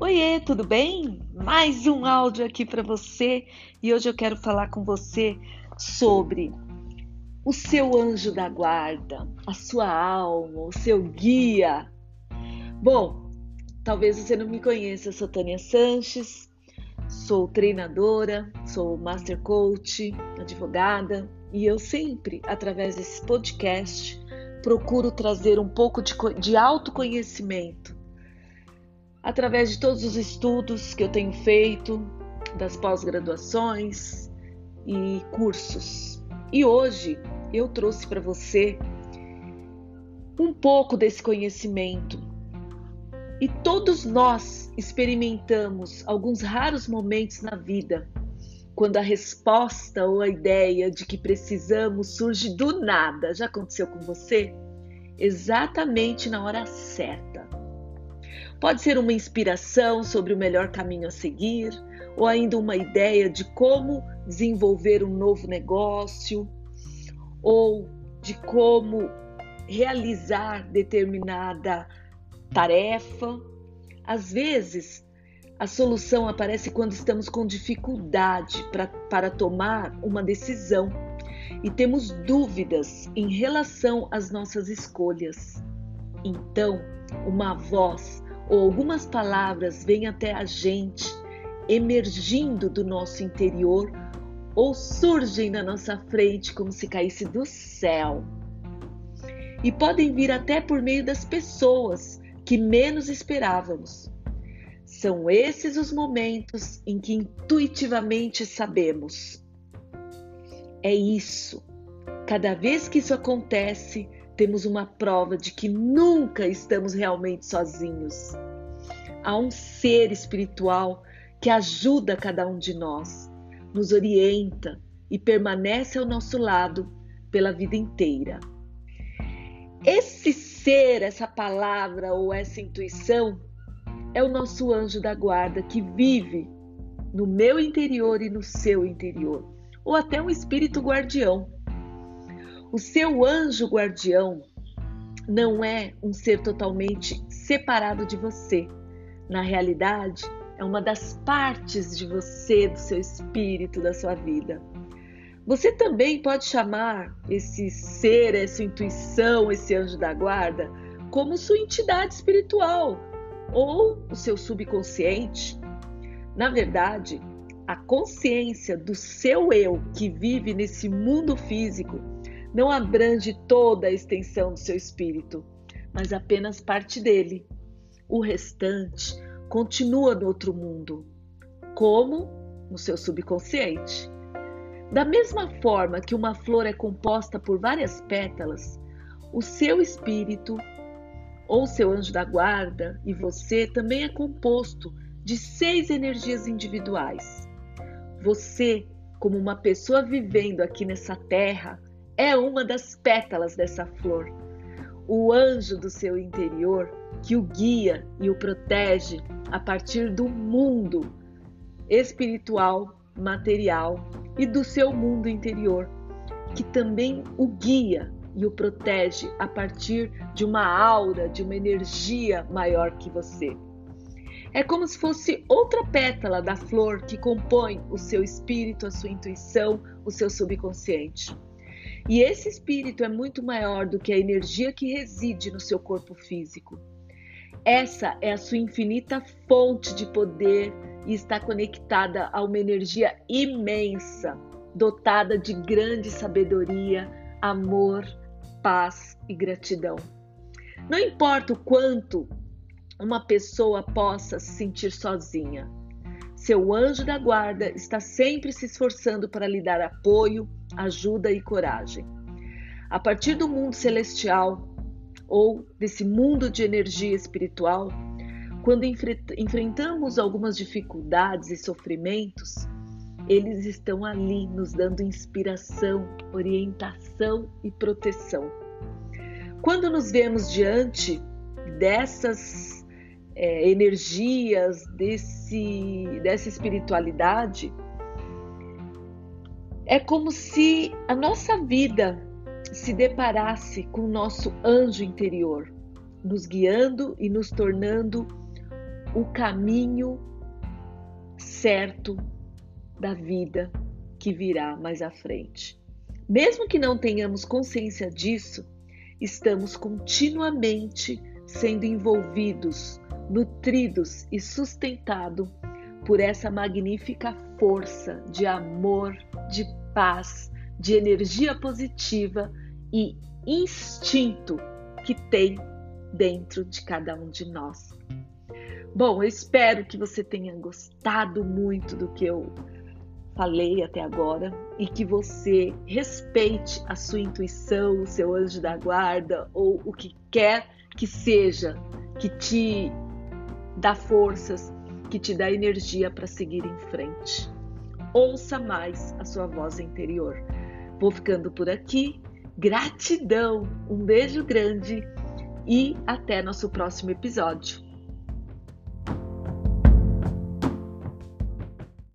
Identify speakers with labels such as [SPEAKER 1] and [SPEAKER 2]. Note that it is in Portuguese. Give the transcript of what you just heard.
[SPEAKER 1] Oiê, tudo bem? Mais um áudio aqui para você e hoje eu quero falar com você sobre o seu anjo da guarda, a sua alma, o seu guia. Bom, talvez você não me conheça, eu sou Tânia Sanches, sou treinadora, sou master coach, advogada e eu sempre, através desse podcast, procuro trazer um pouco de, de autoconhecimento através de todos os estudos que eu tenho feito, das pós-graduações e cursos. E hoje eu trouxe para você um pouco desse conhecimento. E todos nós experimentamos alguns raros momentos na vida quando a resposta ou a ideia de que precisamos surge do nada. Já aconteceu com você? Exatamente na hora certa. Pode ser uma inspiração sobre o melhor caminho a seguir, ou ainda uma ideia de como desenvolver um novo negócio, ou de como realizar determinada tarefa. Às vezes, a solução aparece quando estamos com dificuldade pra, para tomar uma decisão e temos dúvidas em relação às nossas escolhas. Então, uma voz ou algumas palavras vêm até a gente, emergindo do nosso interior ou surgem na nossa frente como se caísse do céu. E podem vir até por meio das pessoas que menos esperávamos. São esses os momentos em que intuitivamente sabemos. É isso. Cada vez que isso acontece, temos uma prova de que nunca estamos realmente sozinhos. Há um ser espiritual que ajuda cada um de nós, nos orienta e permanece ao nosso lado pela vida inteira. Esse ser, essa palavra ou essa intuição é o nosso anjo da guarda que vive no meu interior e no seu interior, ou até um espírito guardião o seu anjo guardião não é um ser totalmente separado de você. Na realidade, é uma das partes de você, do seu espírito, da sua vida. Você também pode chamar esse ser, essa intuição, esse anjo da guarda, como sua entidade espiritual ou o seu subconsciente. Na verdade, a consciência do seu eu que vive nesse mundo físico não abrange toda a extensão do seu espírito, mas apenas parte dele. O restante continua no outro mundo, como no seu subconsciente. Da mesma forma que uma flor é composta por várias pétalas, o seu espírito ou seu anjo da guarda e você também é composto de seis energias individuais. Você, como uma pessoa vivendo aqui nessa terra, é uma das pétalas dessa flor. O anjo do seu interior que o guia e o protege a partir do mundo espiritual, material e do seu mundo interior, que também o guia e o protege a partir de uma aura, de uma energia maior que você. É como se fosse outra pétala da flor que compõe o seu espírito, a sua intuição, o seu subconsciente. E esse espírito é muito maior do que a energia que reside no seu corpo físico. Essa é a sua infinita fonte de poder e está conectada a uma energia imensa, dotada de grande sabedoria, amor, paz e gratidão. Não importa o quanto uma pessoa possa se sentir sozinha, seu anjo da guarda está sempre se esforçando para lhe dar apoio, ajuda e coragem. A partir do mundo celestial ou desse mundo de energia espiritual, quando enfre enfrentamos algumas dificuldades e sofrimentos, eles estão ali nos dando inspiração, orientação e proteção. Quando nos vemos diante dessas é, energias, desse, dessa espiritualidade, é como se a nossa vida se deparasse com o nosso anjo interior, nos guiando e nos tornando o caminho certo da vida que virá mais à frente. Mesmo que não tenhamos consciência disso, estamos continuamente sendo envolvidos, nutridos e sustentados por essa magnífica força de amor, de paz, de energia positiva e instinto que tem dentro de cada um de nós. Bom, eu espero que você tenha gostado muito do que eu falei até agora e que você respeite a sua intuição, o seu anjo da guarda ou o que quer que seja que te dá forças, que te dá energia para seguir em frente. Ouça mais a sua voz interior. Vou ficando por aqui. Gratidão, um beijo grande e até nosso próximo episódio.